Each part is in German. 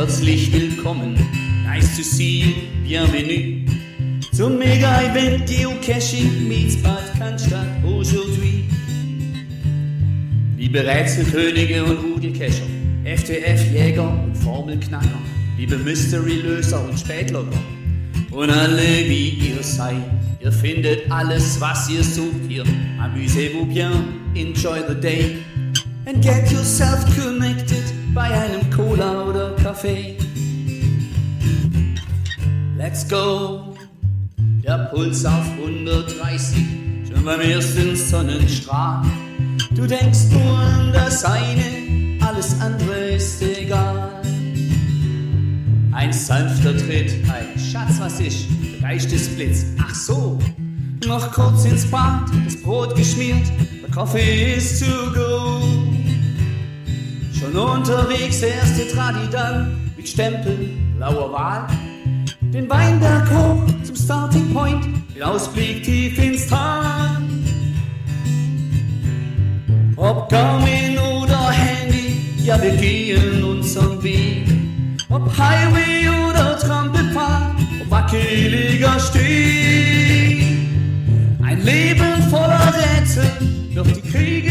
Herzlich willkommen, nice to see you, bienvenue. Zum Mega-Event Geocaching meets Bad Cannstatt. Aujourd'hui. Liebe Rätselkönige und Rudelcacher, FTF-Jäger und Formelknacker, liebe Mystery-Löser und Spätlogger und alle wie ihr seid. Ihr findet alles, was ihr sucht hier. Amusez-vous bien, enjoy the day. And get yourself connected bei einem Cola oder Kaffee. Let's go, der Puls auf 130, schon beim ersten Sonnenstrahl. Du denkst nur an das eine, alles andere ist egal. Ein sanfter Tritt, ein Schatz, was ich, leichtes Blitz. Ach so, noch kurz ins Bad, das Brot geschmiert, der Kaffee ist to go. Schon unterwegs, erste Tradi dann mit Stempel, blauer Wahl. Den Weinberg hoch zum Starting Point, mit Ausblick tief ins Tal. Ob Garmin oder Handy, ja wir gehen unseren Weg. Ob Highway oder Trampelpfad, ob wackeliger Steg. Ein Leben voller Rätsel, doch die kriegen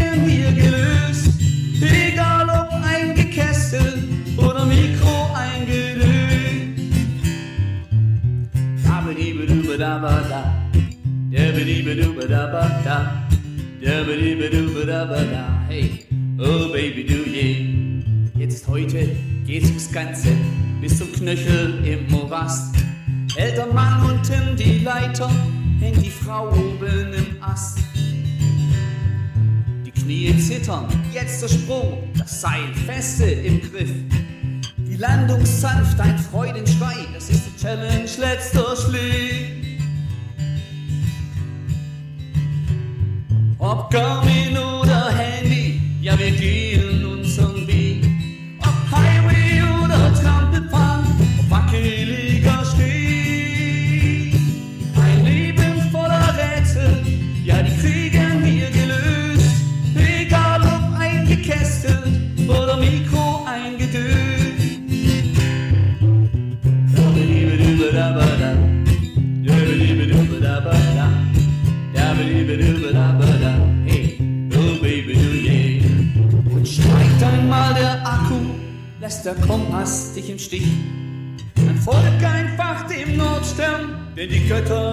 Dabba-dibba-dubba-dabba-da. Dabba-dibba-dubba-dabba-da. Hey, oh baby, do ye. Jetzt heute geht's ums Ganze, bis zum Knöchel im Morast. Hält der Mann unten die Leiter, hängt die Frau oben im Ast. Die Knie zittern, jetzt der Sprung, das Seil feste im Griff. Die Landung sanft, ein Freudenschrei, das ist die Challenge, letzter Schliff. Ob Stich. Dann folgt einfach dem Nordstern, denn die Götter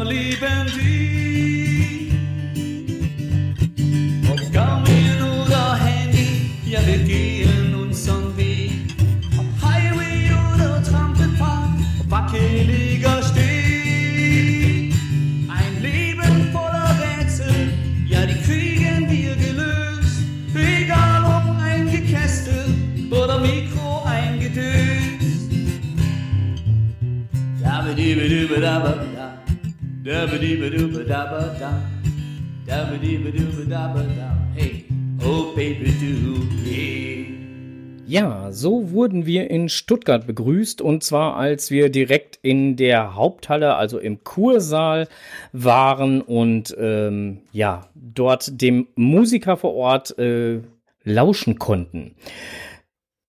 Ja, so wurden wir in Stuttgart begrüßt. Und zwar als wir direkt in der Haupthalle, also im Kursaal waren und ähm, ja, dort dem Musiker vor Ort äh, lauschen konnten.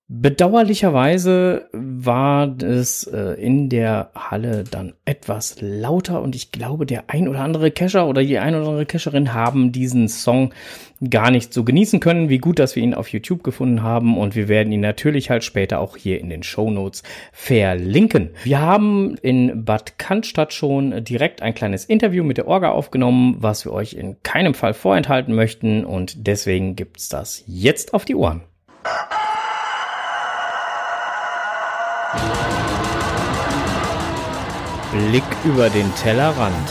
Bedauerlicherweise war es äh, in der Halle dann etwas lauter und ich glaube, der ein oder andere Cacher oder die ein oder andere Cacherin haben diesen Song gar nicht so genießen können. Wie gut, dass wir ihn auf YouTube gefunden haben und wir werden ihn natürlich halt später auch hier in den Show Notes verlinken. Wir haben in Bad Cannstatt schon direkt ein kleines Interview mit der Orga aufgenommen, was wir euch in keinem Fall vorenthalten möchten und deswegen gibt's das jetzt auf die Ohren. Blick über den Tellerrand.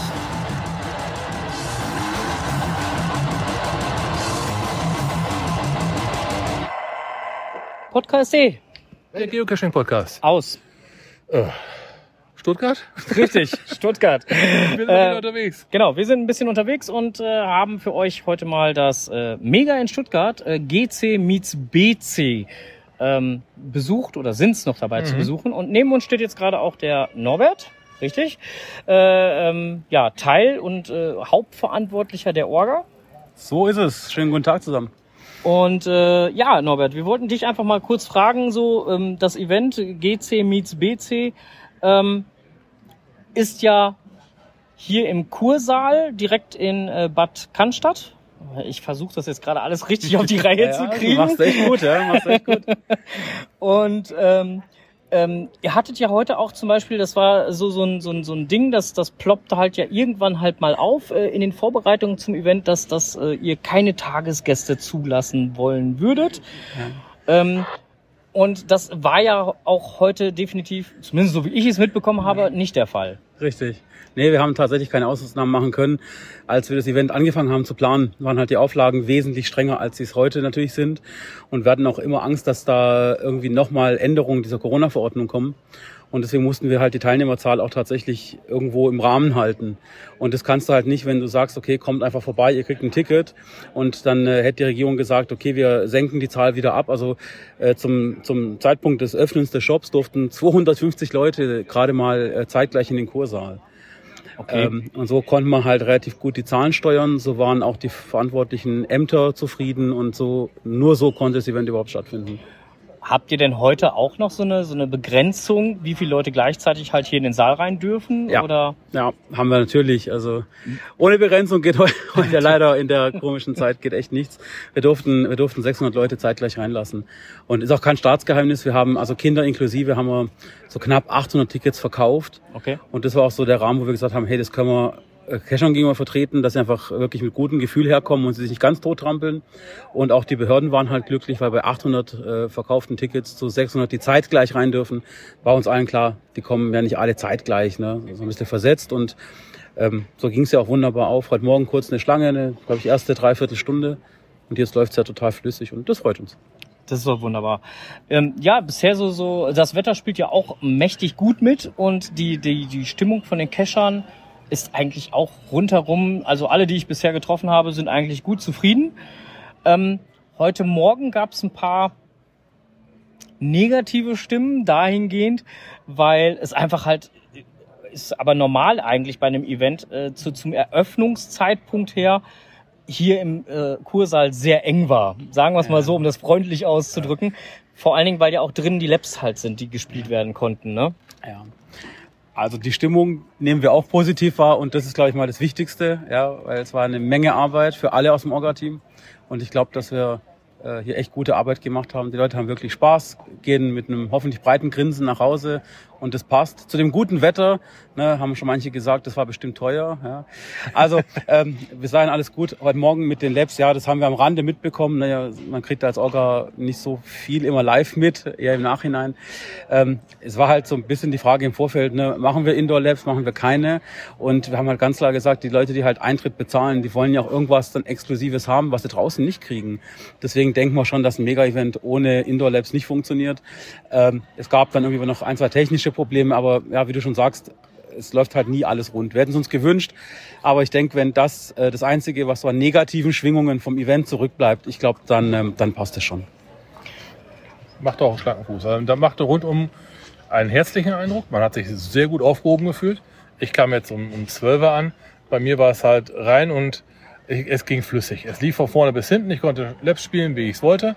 Podcast C. Der Geocaching-Podcast. Aus. Stuttgart? Richtig, Stuttgart. Wir sind Äh, unterwegs. Genau, wir sind ein bisschen unterwegs und äh, haben für euch heute mal das äh, Mega in Stuttgart, äh, GC meets BC, ähm, besucht oder sind es noch dabei zu besuchen. Und neben uns steht jetzt gerade auch der Norbert, richtig? Äh, ähm, ja, Teil und äh, Hauptverantwortlicher der Orga. So ist es. Schönen guten Tag zusammen. Und äh, ja, Norbert, wir wollten dich einfach mal kurz fragen, so ähm, das Event GC meets BC ähm, ist ja hier im Kursaal direkt in äh, Bad Cannstatt. Ich versuche das jetzt gerade alles richtig auf die Reihe Ja, zu du kriegen. machst echt gut, ja, machst echt gut. Und ähm, ähm, ihr hattet ja heute auch zum Beispiel, das war so, so, ein, so, ein, so ein Ding, das, das ploppte halt ja irgendwann halt mal auf äh, in den Vorbereitungen zum Event, dass, dass äh, ihr keine Tagesgäste zulassen wollen würdet. Ähm, und das war ja auch heute definitiv, zumindest so wie ich es mitbekommen habe, nicht der Fall. Richtig. Nee, wir haben tatsächlich keine Ausnahmen machen können. Als wir das Event angefangen haben zu planen, waren halt die Auflagen wesentlich strenger, als sie es heute natürlich sind. Und wir hatten auch immer Angst, dass da irgendwie nochmal Änderungen dieser Corona-Verordnung kommen. Und deswegen mussten wir halt die Teilnehmerzahl auch tatsächlich irgendwo im Rahmen halten. Und das kannst du halt nicht, wenn du sagst, okay, kommt einfach vorbei, ihr kriegt ein Ticket. Und dann äh, hätte die Regierung gesagt, okay, wir senken die Zahl wieder ab. Also äh, zum, zum Zeitpunkt des Öffnens des Shops durften 250 Leute gerade mal äh, zeitgleich in den Kursaal. Okay. Ähm, und so konnte man halt relativ gut die Zahlen steuern. So waren auch die verantwortlichen Ämter zufrieden und so nur so konnte das Event überhaupt stattfinden. Habt ihr denn heute auch noch so eine, so eine Begrenzung, wie viele Leute gleichzeitig halt hier in den Saal rein dürfen? Ja. Oder? Ja, haben wir natürlich. Also ohne Begrenzung geht heute, heute leider in der komischen Zeit geht echt nichts. Wir durften, wir durften 600 Leute zeitgleich reinlassen. Und ist auch kein Staatsgeheimnis. Wir haben also Kinder inklusive haben wir so knapp 800 Tickets verkauft. Okay. Und das war auch so der Rahmen, wo wir gesagt haben, hey, das können wir Cashern gegenüber vertreten, dass sie einfach wirklich mit gutem Gefühl herkommen und sie sich nicht ganz tot trampeln. Und auch die Behörden waren halt glücklich, weil bei 800 äh, verkauften Tickets zu 600, die zeitgleich rein dürfen, war uns allen klar, die kommen ja nicht alle zeitgleich, ne? so ein bisschen versetzt. Und ähm, so ging es ja auch wunderbar auf. Heute Morgen kurz eine Schlange, eine, glaube ich, erste Dreiviertelstunde. Und jetzt läuft's ja total flüssig und das freut uns. Das ist doch wunderbar. Ähm, ja, bisher so, so, das Wetter spielt ja auch mächtig gut mit und die, die, die Stimmung von den Cachern ist eigentlich auch rundherum, also alle, die ich bisher getroffen habe, sind eigentlich gut zufrieden. Ähm, heute Morgen gab es ein paar negative Stimmen dahingehend, weil es einfach halt ist aber normal eigentlich bei einem Event äh, zu, zum Eröffnungszeitpunkt her hier im äh, Kursaal sehr eng war. Sagen wir es mal so, um das freundlich auszudrücken. Vor allen Dingen, weil ja auch drinnen die Labs halt sind, die gespielt werden konnten. Ne? Ja. Also die Stimmung nehmen wir auch positiv wahr und das ist, glaube ich, mal das Wichtigste, ja, weil es war eine Menge Arbeit für alle aus dem Orga-Team und ich glaube, dass wir äh, hier echt gute Arbeit gemacht haben. Die Leute haben wirklich Spaß, gehen mit einem hoffentlich breiten Grinsen nach Hause und das passt. Zu dem guten Wetter, ne, haben schon manche gesagt, das war bestimmt teuer. Ja. Also ähm, wir seien alles gut. Heute Morgen mit den Labs, ja, das haben wir am Rande mitbekommen. Naja, man kriegt als Orga nicht so viel immer live mit, eher im Nachhinein. Ähm, es war halt so ein bisschen die Frage im Vorfeld, ne, machen wir Indoor Labs, machen wir keine? Und wir haben halt ganz klar gesagt, die Leute, die halt Eintritt bezahlen, die wollen ja auch irgendwas dann Exklusives haben, was sie draußen nicht kriegen. Deswegen denken wir schon, dass ein Mega-Event ohne Indoor Labs nicht funktioniert. Ähm, es gab dann irgendwie noch ein, zwei technische Probleme, aber ja, wie du schon sagst, es läuft halt nie alles rund. Wir hätten es uns gewünscht, aber ich denke, wenn das äh, das Einzige, was so an negativen Schwingungen vom Event zurückbleibt, ich glaube, dann, ähm, dann passt es schon. Macht auch einen schlanken Fuß. Also, da machte rundum einen herzlichen Eindruck. Man hat sich sehr gut aufgehoben gefühlt. Ich kam jetzt um, um 12 Uhr an. Bei mir war es halt rein und ich, es ging flüssig. Es lief von vorne bis hinten. Ich konnte Labs spielen, wie ich es wollte.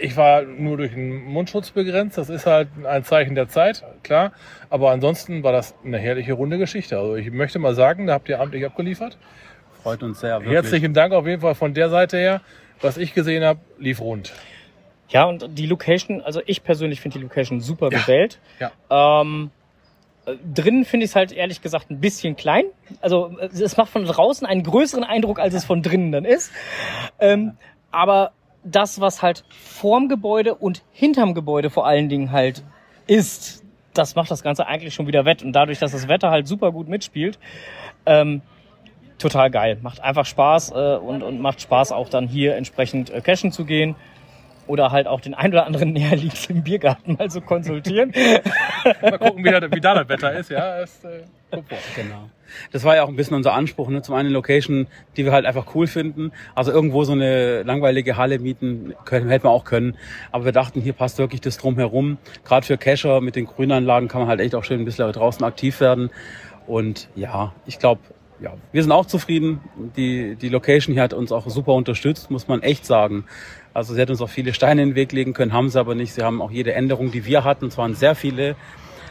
Ich war nur durch den Mundschutz begrenzt. Das ist halt ein Zeichen der Zeit, klar. Aber ansonsten war das eine herrliche runde Geschichte. Also ich möchte mal sagen, da habt ihr amtlich abgeliefert. Freut uns sehr. Wirklich. Herzlichen Dank auf jeden Fall von der Seite her. Was ich gesehen habe, lief rund. Ja, und die Location, also ich persönlich finde die Location super gewählt. Ja. Ähm, äh, drinnen finde ich es halt ehrlich gesagt ein bisschen klein. Also äh, es macht von draußen einen größeren Eindruck, als es von drinnen dann ist. Ähm, aber das, was halt vorm Gebäude und hinterm Gebäude vor allen Dingen halt ist, das macht das Ganze eigentlich schon wieder wett. Und dadurch, dass das Wetter halt super gut mitspielt, ähm, total geil. Macht einfach Spaß äh, und, und macht Spaß auch dann hier entsprechend äh, cashen zu gehen. Oder halt auch den ein oder anderen näherliegenden Biergarten mal so konsultieren. Mal gucken, wie da, wie da das Wetter ist. Ja, es, äh, Genau. Das war ja auch ein bisschen unser Anspruch. Ne? Zum einen eine Location, die wir halt einfach cool finden. Also irgendwo so eine langweilige Halle mieten können, hätten wir auch können. Aber wir dachten, hier passt wirklich das drumherum. Gerade für Cacher mit den Grünanlagen kann man halt echt auch schön ein bisschen draußen aktiv werden. Und ja, ich glaube, ja, wir sind auch zufrieden. Die, die Location hier hat uns auch super unterstützt, muss man echt sagen. Also sie hat uns auch viele Steine in den Weg legen können, haben sie aber nicht. Sie haben auch jede Änderung, die wir hatten, es waren sehr viele,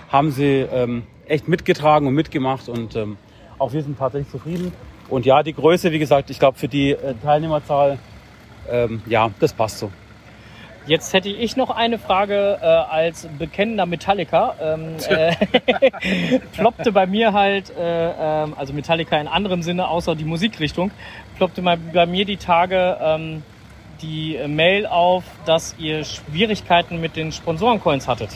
haben sie ähm, echt mitgetragen und mitgemacht und ähm, auch wir sind tatsächlich zufrieden. Und ja, die Größe, wie gesagt, ich glaube für die äh, Teilnehmerzahl, ähm, ja, das passt so. Jetzt hätte ich noch eine Frage äh, als bekennender Metallica. Ähm, äh, ploppte bei mir halt, äh, ähm, also Metallica in anderem Sinne, außer die Musikrichtung, ploppte mal bei mir die Tage ähm, die Mail auf, dass ihr Schwierigkeiten mit den Sponsorencoins hattet.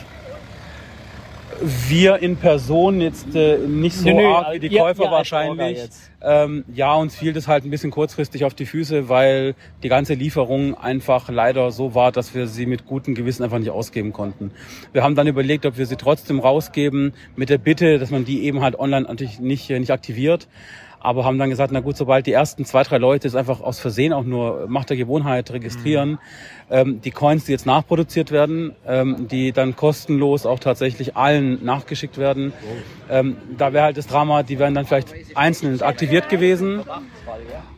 Wir in Person jetzt äh, nicht so Nö, arg wie die Käufer ihr wahrscheinlich. Ähm, ja, uns fiel das halt ein bisschen kurzfristig auf die Füße, weil die ganze Lieferung einfach leider so war, dass wir sie mit gutem Gewissen einfach nicht ausgeben konnten. Wir haben dann überlegt, ob wir sie trotzdem rausgeben, mit der Bitte, dass man die eben halt online natürlich nicht, äh, nicht aktiviert. Aber haben dann gesagt, na gut, sobald die ersten zwei, drei Leute es einfach aus Versehen auch nur Macht der Gewohnheit registrieren, ähm, die Coins, die jetzt nachproduziert werden, ähm, die dann kostenlos auch tatsächlich allen nachgeschickt werden. Ähm, da wäre halt das Drama, die wären dann vielleicht einzeln aktiviert gewesen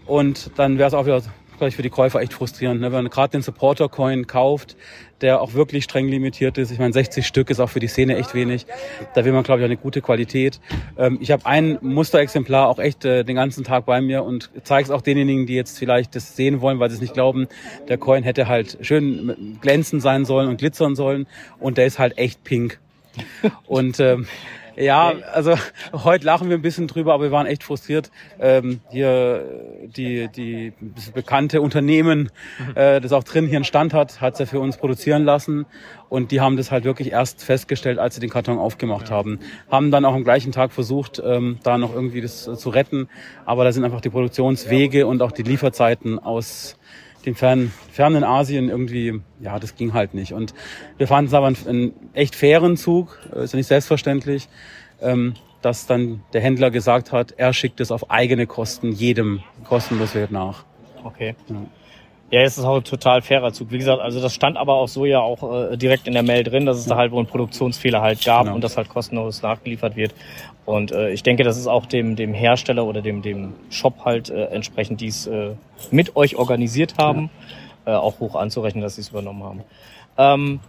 und dann wäre es auch wieder glaube ich, für die Käufer echt frustrierend. Ne? Wenn man gerade den Supporter-Coin kauft, der auch wirklich streng limitiert ist. Ich meine, 60 Stück ist auch für die Szene echt wenig. Da will man, glaube ich, auch eine gute Qualität. Ähm, ich habe ein Musterexemplar auch echt äh, den ganzen Tag bei mir und zeige es auch denjenigen, die jetzt vielleicht das sehen wollen, weil sie es nicht glauben. Der Coin hätte halt schön glänzend sein sollen und glitzern sollen und der ist halt echt pink. Und ähm, ja, also heute lachen wir ein bisschen drüber, aber wir waren echt frustriert. Ähm, hier die, die das bekannte Unternehmen, äh, das auch drin hier einen Stand hat, hat es ja für uns produzieren lassen. Und die haben das halt wirklich erst festgestellt, als sie den Karton aufgemacht haben. Haben dann auch am gleichen Tag versucht, ähm, da noch irgendwie das äh, zu retten. Aber da sind einfach die Produktionswege und auch die Lieferzeiten aus dem fernen, fernen Asien irgendwie, ja, das ging halt nicht. Und wir fanden es aber einen, einen echt fairen Zug, äh, ist ja nicht selbstverständlich, ähm, dass dann der Händler gesagt hat, er schickt es auf eigene Kosten jedem kostenlos wird nach. Okay. Ja. Ja, es ist auch ein total fairer Zug. Wie gesagt, also das stand aber auch so ja auch äh, direkt in der Mail drin, dass es da halt wohl einen Produktionsfehler halt gab Genau. und das halt kostenlos nachgeliefert wird. Und äh, ich denke, das ist auch dem, dem Hersteller oder dem, dem Shop halt äh, entsprechend, die es äh, mit euch organisiert haben, äh, auch hoch anzurechnen, dass sie es übernommen haben. Ähm,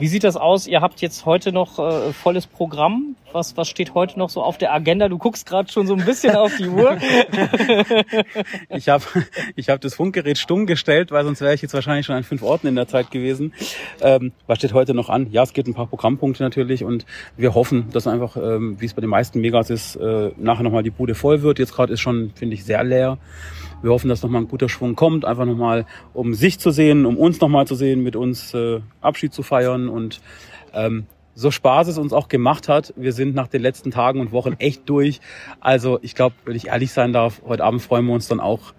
wie sieht das aus? Ihr habt jetzt heute noch äh, volles Programm. Was, was steht heute noch so auf der Agenda? Du guckst gerade schon so ein bisschen auf die Uhr. Ich habe ich hab das Funkgerät stumm gestellt, weil sonst wäre ich jetzt wahrscheinlich schon an fünf Orten in der Zeit gewesen. Ähm, was steht heute noch an? Ja, es gibt ein paar Programmpunkte natürlich und wir hoffen, dass einfach, ähm, wie es bei den meisten Megas ist, äh, nachher nochmal die Bude voll wird. Jetzt gerade ist schon, finde ich, sehr leer. Wir hoffen, dass nochmal ein guter Schwung kommt, einfach nochmal, um sich zu sehen, um uns nochmal zu sehen, mit uns äh, Abschied zu feiern und ähm, so Spaß es uns auch gemacht hat, wir sind nach den letzten Tagen und Wochen echt durch. Also ich glaube, wenn ich ehrlich sein darf, heute Abend freuen wir uns dann auch,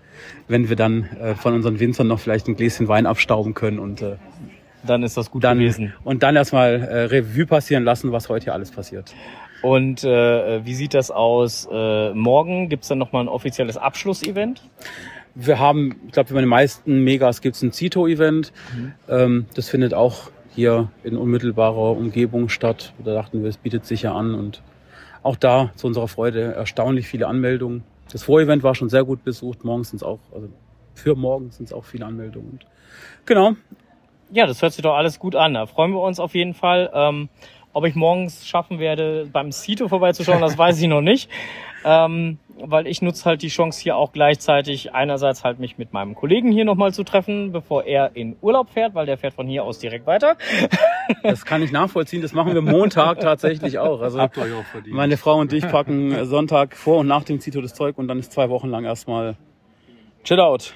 wenn wir dann äh, von unseren Winzern noch vielleicht ein Gläschen Wein abstauben können und äh, Dann ist das gut dann gewesen. und dann erstmal äh, Revue passieren lassen, was heute hier alles passiert. Und äh, wie sieht das aus? Äh, morgen gibt's dann nochmal ein offizielles Abschlussevent. Wir haben, ich glaube, bei den meisten Megas gibt's ein Zito-Event. Ähm, das findet auch hier in unmittelbarer Umgebung statt. Da dachten wir, es bietet sich ja an und auch da zu unserer Freude erstaunlich viele Anmeldungen. Das Vorevent war schon sehr gut besucht. Morgens sind es auch, also für morgen sind es auch viele Anmeldungen. Und genau, Ja, das hört sich doch alles gut an. Da freuen wir uns auf jeden Fall. Ähm, ob ich morgens schaffen werde, beim Cito vorbeizuschauen, das weiß ich noch nicht. Ähm, weil ich nutze halt die Chance hier auch gleichzeitig einerseits halt mich mit meinem Kollegen hier nochmal zu treffen, bevor er in Urlaub fährt, weil der fährt von hier aus direkt weiter. das kann ich nachvollziehen. Das machen wir Montag tatsächlich auch. Also Habt ihr euch auch verdient. meine Frau und ich packen Sonntag vor und nach dem Zito das Zeug und dann ist zwei Wochen lang erstmal Chill out.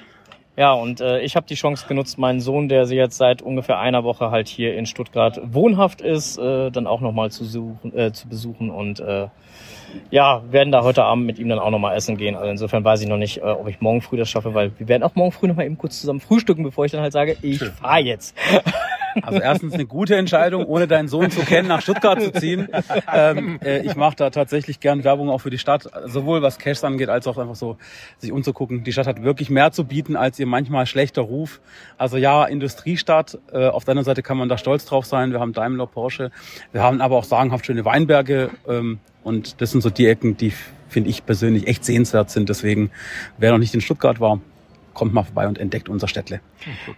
Ja, und äh, ich habe die Chance genutzt, meinen Sohn, der sie jetzt seit ungefähr einer Woche halt hier in Stuttgart wohnhaft ist, äh, dann auch nochmal zu, suchen, äh, zu besuchen und äh, ja, werden da heute Abend mit ihm dann auch nochmal essen gehen. Also insofern weiß ich noch nicht, äh, ob ich morgen früh das schaffe, weil wir werden auch morgen früh nochmal eben kurz zusammen frühstücken, bevor ich dann halt sage, ich fahr jetzt. Also erstens eine gute Entscheidung, ohne deinen Sohn zu kennen, nach Stuttgart zu ziehen. Ähm, äh, ich mache da tatsächlich gern Werbung auch für die Stadt, sowohl was Cash angeht, als auch einfach so sich umzugucken. Die Stadt hat wirklich mehr zu bieten, als ihr manchmal schlechter Ruf. Also ja, Industriestadt. Äh, auf der anderen Seite kann man da stolz drauf sein. Wir haben Daimler, Porsche. Wir haben aber auch sagenhaft schöne Weinberge. Ähm, und das sind so die Ecken, die finde ich persönlich, echt sehenswert sind. Deswegen, wer noch nicht in Stuttgart war, kommt mal vorbei und entdeckt unser Städtle.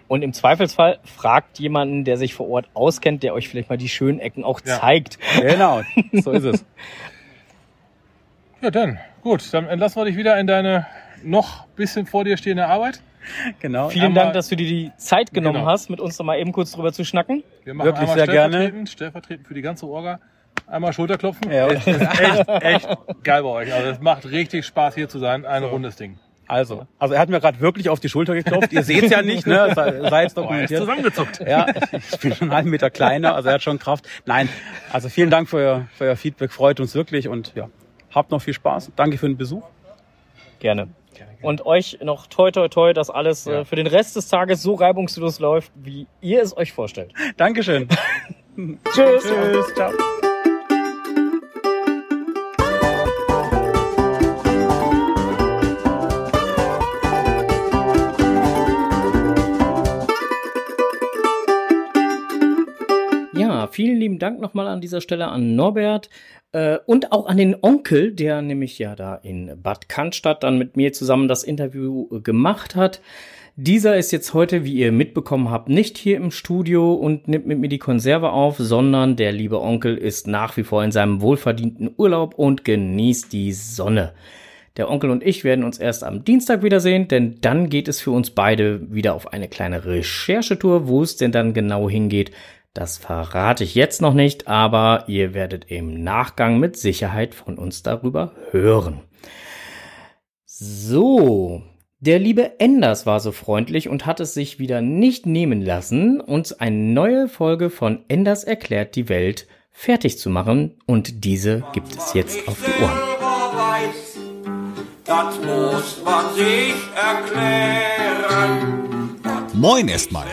Und im Zweifelsfall fragt jemanden, der sich vor Ort auskennt, der euch vielleicht mal die schönen Ecken auch ja. zeigt. Genau, so ist es. Ja, dann, gut, dann entlassen wir dich wieder in deine noch bisschen vor dir stehende Arbeit. Genau. Vielen einmal, Dank, dass du dir die Zeit genommen genau. hast, mit uns noch mal eben kurz drüber zu schnacken. Wir machen Wirklich sehr gerne. Stellvertretend für die ganze Orga. Einmal Schulterklopfen. Ja. Es ist echt, echt geil bei euch. Also es macht richtig Spaß hier zu sein. Ein so. rundes Ding. Also, also er hat mir gerade wirklich auf die Schulter geklopft. Ihr seht ja nicht, ne? Sei es dokumentiert. Oh, zusammengezuckt. Ja, ich bin schon einen halben Meter kleiner, also er hat schon Kraft. Nein, also vielen Dank für euer, für euer Feedback, freut uns wirklich und ja, habt noch viel Spaß. Danke für den Besuch. Gerne. Und euch noch toi toi toi, dass alles ja. äh, für den Rest des Tages so reibungslos läuft, wie ihr es euch vorstellt. Dankeschön. Tschüss. Tschüss. Ciao. Vielen lieben Dank nochmal an dieser Stelle an Norbert äh, und auch an den Onkel, der nämlich ja da in Bad Cannstatt dann mit mir zusammen das Interview äh, gemacht hat. Dieser ist jetzt heute, wie ihr mitbekommen habt, nicht hier im Studio und nimmt mit mir die Konserve auf, sondern der liebe Onkel ist nach wie vor in seinem wohlverdienten Urlaub und genießt die Sonne. Der Onkel und ich werden uns erst am Dienstag wiedersehen, denn dann geht es für uns beide wieder auf eine kleine Recherchetour, wo es denn dann genau hingeht. Das verrate ich jetzt noch nicht, aber ihr werdet im Nachgang mit Sicherheit von uns darüber hören. So, der liebe Enders war so freundlich und hat es sich wieder nicht nehmen lassen, uns eine neue Folge von Enders erklärt die Welt fertig zu machen und diese gibt es jetzt auf die Ohren. Moin erstmal.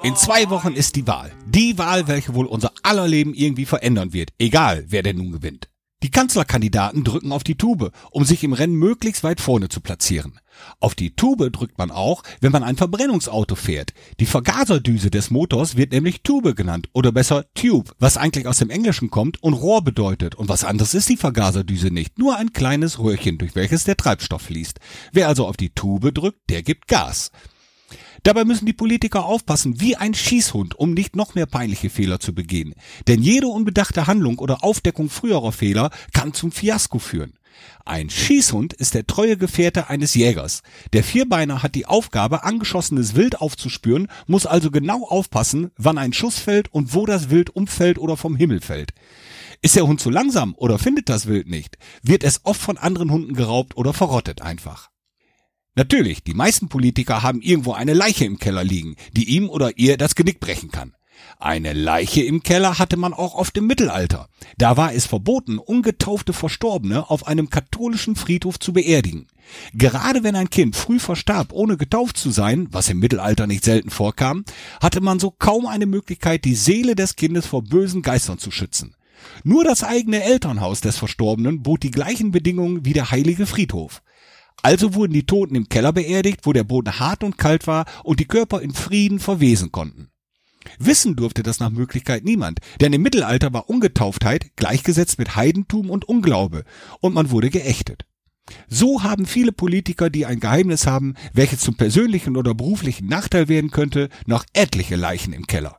In zwei Wochen ist die Wahl. Die Wahl, welche wohl unser aller Leben irgendwie verändern wird. Egal, wer denn nun gewinnt. Die Kanzlerkandidaten drücken auf die Tube, um sich im Rennen möglichst weit vorne zu platzieren. Auf die Tube drückt man auch, wenn man ein Verbrennungsauto fährt. Die Vergaserdüse des Motors wird nämlich Tube genannt oder besser Tube, was eigentlich aus dem Englischen kommt und Rohr bedeutet. Und was anderes ist die Vergaserdüse nicht, nur ein kleines Röhrchen, durch welches der Treibstoff fließt. Wer also auf die Tube drückt, der gibt Gas. Dabei müssen die Politiker aufpassen wie ein Schießhund, um nicht noch mehr peinliche Fehler zu begehen. Denn jede unbedachte Handlung oder Aufdeckung früherer Fehler kann zum Fiasko führen. Ein Schießhund ist der treue Gefährte eines Jägers. Der Vierbeiner hat die Aufgabe, angeschossenes Wild aufzuspüren, muss also genau aufpassen, wann ein Schuss fällt und wo das Wild umfällt oder vom Himmel fällt. Ist der Hund zu langsam oder findet das Wild nicht, wird es oft von anderen Hunden geraubt oder verrottet einfach. Natürlich, die meisten Politiker haben irgendwo eine Leiche im Keller liegen, die ihm oder ihr das Genick brechen kann. Eine Leiche im Keller hatte man auch oft im Mittelalter. Da war es verboten, ungetaufte Verstorbene auf einem katholischen Friedhof zu beerdigen. Gerade wenn ein Kind früh verstarb, ohne getauft zu sein, was im Mittelalter nicht selten vorkam, hatte man so kaum eine Möglichkeit, die Seele des Kindes vor bösen Geistern zu schützen. Nur das eigene Elternhaus des Verstorbenen bot die gleichen Bedingungen wie der heilige Friedhof. Also wurden die Toten im Keller beerdigt, wo der Boden hart und kalt war und die Körper in Frieden verwesen konnten. Wissen durfte das nach Möglichkeit niemand, denn im Mittelalter war Ungetauftheit gleichgesetzt mit Heidentum und Unglaube und man wurde geächtet. So haben viele Politiker, die ein Geheimnis haben, welches zum persönlichen oder beruflichen Nachteil werden könnte, noch etliche Leichen im Keller.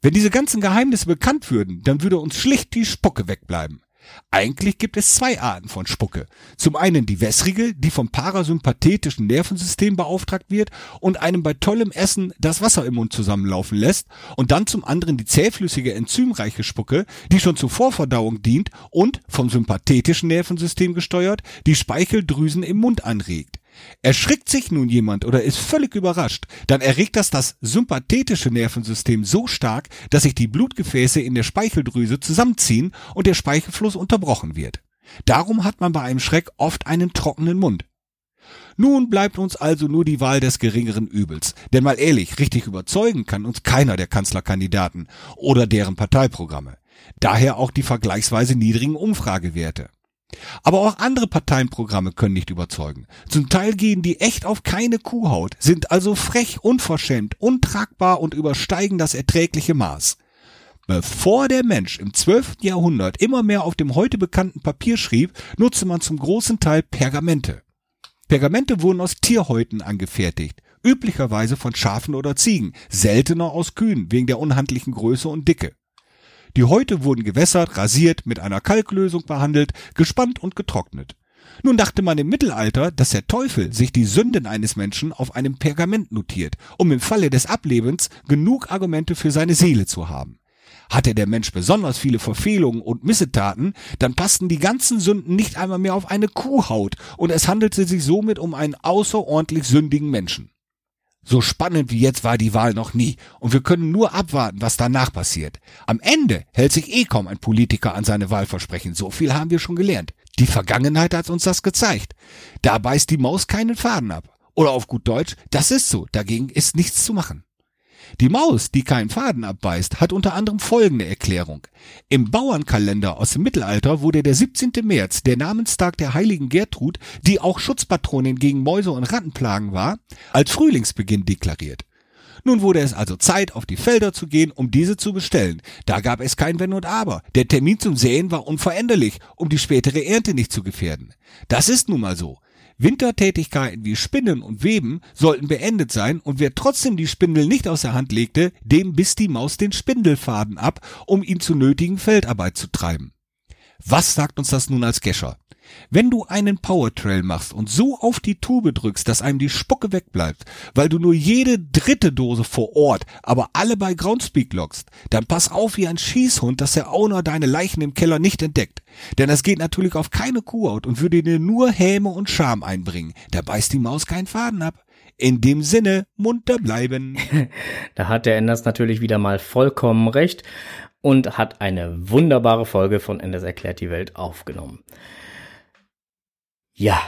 Wenn diese ganzen Geheimnisse bekannt würden, dann würde uns schlicht die Spucke wegbleiben. Eigentlich gibt es zwei Arten von Spucke. Zum einen die wässrige, die vom parasympathetischen Nervensystem beauftragt wird und einem bei tollem Essen das Wasser im Mund zusammenlaufen lässt und dann zum anderen die zähflüssige enzymreiche Spucke, die schon zur Vorverdauung dient und vom sympathetischen Nervensystem gesteuert die Speicheldrüsen im Mund anregt. Erschrickt sich nun jemand oder ist völlig überrascht, dann erregt das das sympathetische Nervensystem so stark, dass sich die Blutgefäße in der Speicheldrüse zusammenziehen und der Speichelfluss unterbrochen wird. Darum hat man bei einem Schreck oft einen trockenen Mund. Nun bleibt uns also nur die Wahl des geringeren Übels. Denn mal ehrlich, richtig überzeugen kann uns keiner der Kanzlerkandidaten oder deren Parteiprogramme. Daher auch die vergleichsweise niedrigen Umfragewerte. Aber auch andere Parteienprogramme können nicht überzeugen. Zum Teil gehen die echt auf keine Kuhhaut, sind also frech, unverschämt, untragbar und übersteigen das erträgliche Maß. Bevor der Mensch im 12. Jahrhundert immer mehr auf dem heute bekannten Papier schrieb, nutzte man zum großen Teil Pergamente. Pergamente wurden aus Tierhäuten angefertigt, üblicherweise von Schafen oder Ziegen, seltener aus Kühen wegen der unhandlichen Größe und Dicke. Die Häute wurden gewässert, rasiert, mit einer Kalklösung behandelt, gespannt und getrocknet. Nun dachte man im Mittelalter, dass der Teufel sich die Sünden eines Menschen auf einem Pergament notiert, um im Falle des Ablebens genug Argumente für seine Seele zu haben. Hatte der Mensch besonders viele Verfehlungen und Missetaten, dann passten die ganzen Sünden nicht einmal mehr auf eine Kuhhaut und es handelte sich somit um einen außerordentlich sündigen Menschen. So spannend wie jetzt war die Wahl noch nie und wir können nur abwarten, was danach passiert. Am Ende hält sich eh kaum ein Politiker an seine Wahlversprechen, so viel haben wir schon gelernt. Die Vergangenheit hat uns das gezeigt. Da beißt die Maus keinen Faden ab. Oder auf gut Deutsch, das ist so, dagegen ist nichts zu machen. Die Maus, die keinen Faden abbeißt, hat unter anderem folgende Erklärung. Im Bauernkalender aus dem Mittelalter wurde der 17. März, der Namenstag der heiligen Gertrud, die auch Schutzpatronin gegen Mäuse und Rattenplagen war, als Frühlingsbeginn deklariert. Nun wurde es also Zeit, auf die Felder zu gehen, um diese zu bestellen. Da gab es kein Wenn und Aber. Der Termin zum Säen war unveränderlich, um die spätere Ernte nicht zu gefährden. Das ist nun mal so. Wintertätigkeiten wie Spinnen und Weben sollten beendet sein und wer trotzdem die Spindel nicht aus der Hand legte, dem biss die Maus den Spindelfaden ab, um ihn zu nötigen Feldarbeit zu treiben. Was sagt uns das nun als Gescher? Wenn du einen Powertrail machst und so auf die Tube drückst, dass einem die Spucke wegbleibt, weil du nur jede dritte Dose vor Ort, aber alle bei Groundspeak lockst, dann pass auf wie ein Schießhund, dass der Owner deine Leichen im Keller nicht entdeckt. Denn das geht natürlich auf keine Kuhhaut und würde dir nur Häme und Scham einbringen. Da beißt die Maus keinen Faden ab. In dem Sinne, munter bleiben. da hat der Enders natürlich wieder mal vollkommen recht und hat eine wunderbare Folge von Enders erklärt die Welt aufgenommen. Ja,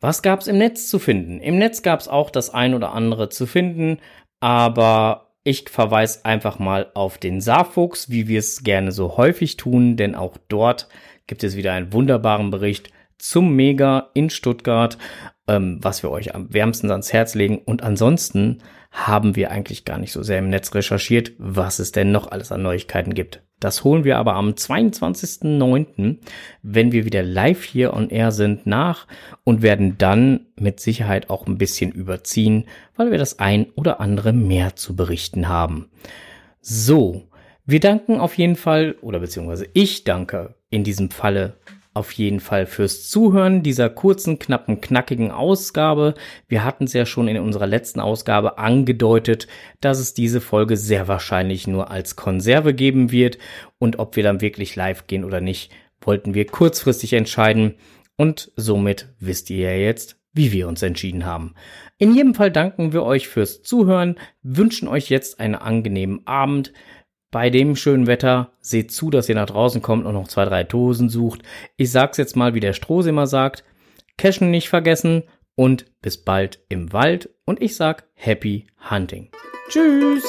was gab's im Netz zu finden? Im Netz gab's auch das ein oder andere zu finden, aber ich verweise einfach mal auf den Saarfuchs, wie wir es gerne so häufig tun, denn auch dort gibt es wieder einen wunderbaren Bericht zum Mega in Stuttgart, ähm, was wir euch am wärmsten ans Herz legen. Und ansonsten haben wir eigentlich gar nicht so sehr im Netz recherchiert, was es denn noch alles an Neuigkeiten gibt. Das holen wir aber am 22.09., wenn wir wieder live hier on air sind, nach und werden dann mit Sicherheit auch ein bisschen überziehen, weil wir das ein oder andere mehr zu berichten haben. So, wir danken auf jeden Fall, oder beziehungsweise ich danke in diesem Falle auf jeden Fall fürs Zuhören dieser kurzen, knappen, knackigen Ausgabe. Wir hatten es ja schon in unserer letzten Ausgabe angedeutet, dass es diese Folge sehr wahrscheinlich nur als Konserve geben wird und ob wir dann wirklich live gehen oder nicht, wollten wir kurzfristig entscheiden und somit wisst ihr ja jetzt, wie wir uns entschieden haben. In jedem Fall danken wir euch fürs Zuhören, wünschen euch jetzt einen angenehmen Abend, bei dem schönen Wetter seht zu, dass ihr nach draußen kommt und noch zwei, drei Dosen sucht. Ich sag's jetzt mal, wie der Strohs immer sagt. Cashen nicht vergessen und bis bald im Wald. Und ich sag Happy Hunting. Tschüss!